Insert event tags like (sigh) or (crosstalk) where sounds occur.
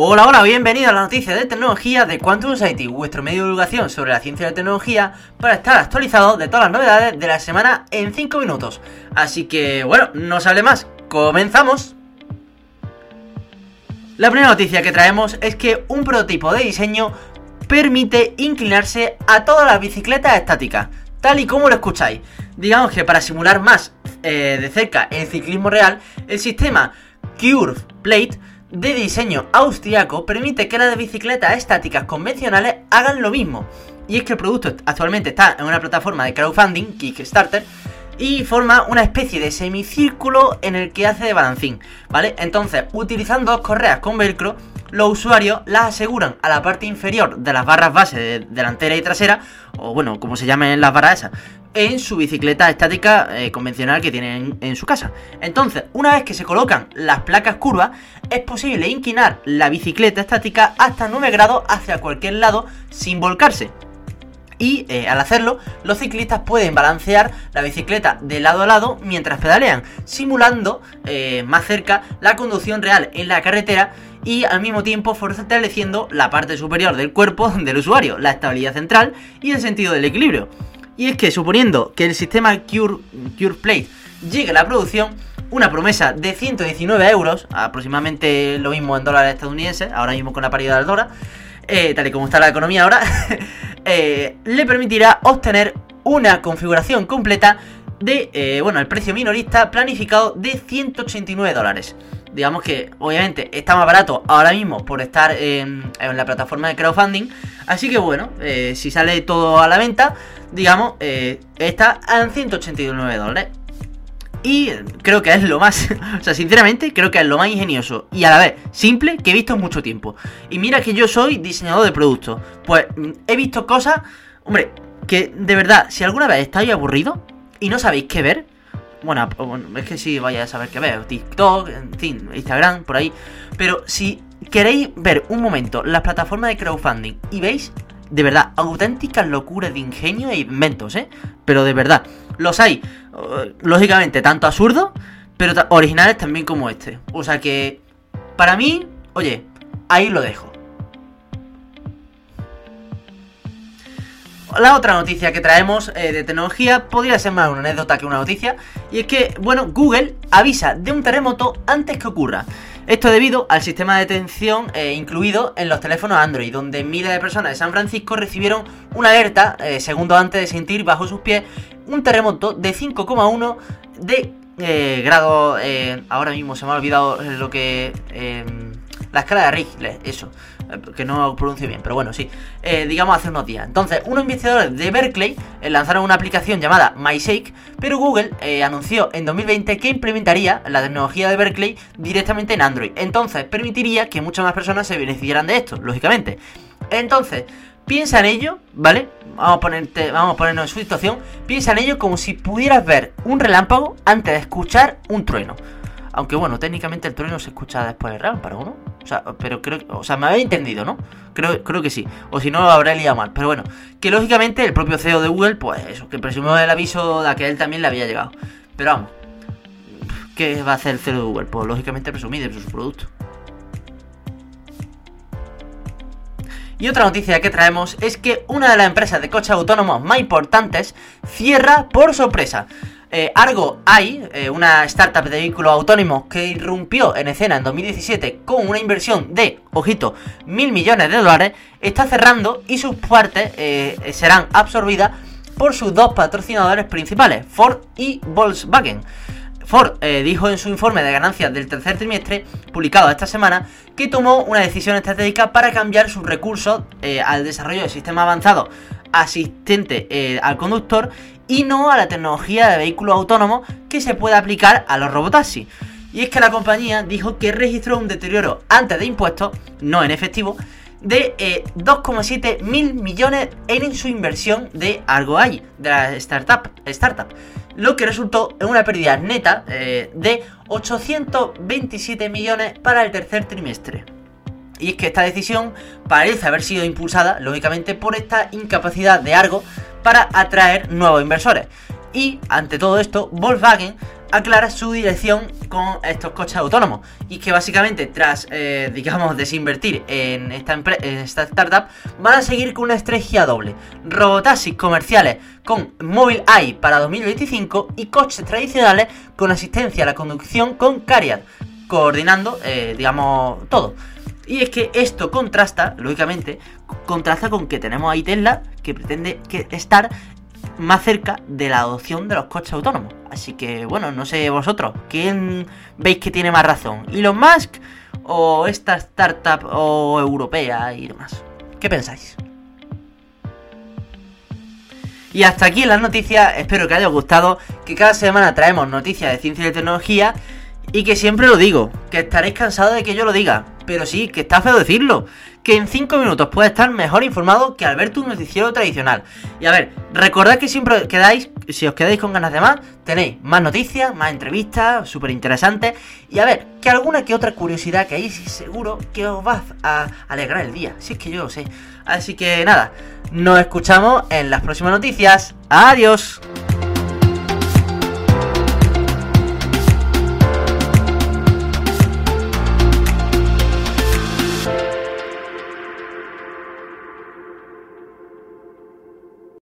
Hola, hola, bienvenido a la noticia de tecnología de Quantum Society, vuestro medio de divulgación sobre la ciencia y la tecnología para estar actualizado de todas las novedades de la semana en 5 minutos. Así que, bueno, no se hable más, comenzamos. La primera noticia que traemos es que un prototipo de diseño permite inclinarse a todas las bicicletas estáticas, tal y como lo escucháis. Digamos que para simular más eh, de cerca el ciclismo real, el sistema Curve Plate de diseño austriaco permite que las bicicletas estáticas convencionales hagan lo mismo. Y es que el producto actualmente está en una plataforma de crowdfunding, Kickstarter, y forma una especie de semicírculo en el que hace de balancín, ¿vale? Entonces, utilizando dos correas con velcro, los usuarios las aseguran a la parte inferior de las barras base delantera y trasera, o bueno, como se llamen las barras esas, en su bicicleta estática eh, convencional que tienen en, su casa. Entonces, una vez que se colocan las placas curvas, es posible inclinar la bicicleta estática hasta 9 grados hacia cualquier lado sin volcarse. Y eh, al hacerlo, los ciclistas pueden balancear la bicicleta de lado a lado mientras pedalean, simulando eh, más cerca la conducción real en la carretera y al mismo tiempo fortaleciendo la parte superior del cuerpo (laughs) del usuario, la estabilidad central y el sentido del equilibrio. Y es que suponiendo que el sistema Cure, Cure Plate llegue a la producción, una promesa de 119 euros, aproximadamente lo mismo en dólares estadounidenses, ahora mismo con la paridad del dólar, eh, tal y como está la economía ahora, (laughs) eh, le permitirá obtener una configuración completa de, eh, bueno, el precio minorista planificado de 189 dólares. Digamos que obviamente está más barato ahora mismo por estar en, la plataforma de crowdfunding. Así que bueno, si sale todo a la venta, digamos, está en 189 dólares. Creo que es lo más, (laughs) o sea, sinceramente, creo que es lo más ingenioso y a la vez simple que he visto en mucho tiempo. Y mira que yo soy diseñador de productos. Pues mm, he visto cosas, hombre, que de verdad, si alguna vez estáis aburrido y no sabéis qué ver, bueno, es que sí, vaya a saber qué ver. TikTok, en fin, Instagram, por ahí. Pero si queréis ver un momento las plataformas de crowdfunding y veis, de verdad, auténticas locuras de ingenio e inventos, ¿eh? Pero de verdad, los hay, eh, lógicamente, tanto absurdos, pero originales también como este. O sea que, para mí, oye, ahí lo dejo. La otra noticia que traemos eh, de tecnología podría ser más una anécdota que una noticia, y es que, bueno, Google avisa de un terremoto antes que ocurra. Esto debido al sistema de detención eh, incluido en los teléfonos Android, donde miles de personas de San Francisco recibieron una alerta segundos antes de sentir bajo sus pies un terremoto de 5,1 de grado. ahora mismo se me ha olvidado lo que. la escala de Richter, eso que no pronuncio bien, pero bueno, sí, eh, digamos hace unos días. Entonces, unos investigadores de Berkeley eh, lanzaron una aplicación llamada MyShake, pero Google eh, anunció en 2020 que implementaría la tecnología de Berkeley directamente en Android. Entonces, permitiría que muchas más personas se beneficiaran de esto, lógicamente. Entonces, piensa en ello, ¿vale? Vamos a, ponerte, vamos a ponernos en su situación. Piensa en ello como si pudieras ver un relámpago antes de escuchar un trueno. Aunque bueno, técnicamente el trueno se escucha después del relámpago, ¿no? O sea, pero creo o sea, me habéis entendido, ¿no? Creo, creo que sí. O si no, lo habré liado mal. Pero bueno, que lógicamente el propio CEO de Google, pues eso, que presumió el aviso de que él también le había llegado. Pero vamos, ¿qué va a hacer el CEO de Google? Pues lógicamente presumir de su producto. Y otra noticia que traemos es que una de las empresas de coches autónomos más importantes cierra por sorpresa. Eh, Argo AI, eh, una startup de vehículos autónomos que irrumpió en escena en 2017 con una inversión de, ojito, mil millones de dólares, está cerrando y sus partes eh, serán absorbidas por sus dos patrocinadores principales, Ford y Volkswagen. Ford dijo en su informe de ganancias del tercer trimestre, publicado esta semana, que tomó una decisión estratégica para cambiar sus recursos al desarrollo de sistemas avanzados asistente al conductor y no a la tecnología de vehículos autónomos que se puede aplicar a los robotaxis. Y es que la compañía dijo que registró un deterioro antes de impuestos, no en efectivo, de 2,7 eh, mil millones en su inversión de Argo AI, de la startup, startup, lo que resultó en una pérdida neta eh, de 827 millones para el tercer trimestre. Y es que esta decisión parece haber sido impulsada, lógicamente, por esta incapacidad de Argo para atraer nuevos inversores. Y ante todo esto, Volkswagen aclara su dirección con estos coches autónomos. Y que básicamente, tras, eh, digamos, desinvertir en esta, en esta startup, van a seguir con una estrategia doble. Robotaxis comerciales con Mobile AI para 2025 y coches tradicionales con asistencia a la conducción con Cariad, coordinando, eh, digamos, todo. Y es que esto contrasta, lógicamente, contrasta con que tenemos ahí Tesla que pretende estar más cerca de la adopción de los coches autónomos. Así que, bueno, no sé vosotros, ¿quién veis que tiene más razón? ¿Elon Musk o esta startup o europea y demás? ¿Qué pensáis? Y hasta aquí las noticias, espero que haya gustado, que cada semana traemos noticias de ciencia y tecnología y que siempre lo digo, que estaréis cansados de que yo lo diga, pero sí, que está feo decirlo, que en 5 minutos puede estar mejor informado que al ver tu noticiero tradicional. Y a ver, recordad que siempre quedáis, si os quedáis con ganas de más, tenéis más noticias, más entrevistas, súper interesantes, y a ver, que alguna que otra curiosidad que hay seguro que os va a alegrar el día, si es que yo lo sé. Así que nada, nos escuchamos en las próximas noticias. Adiós.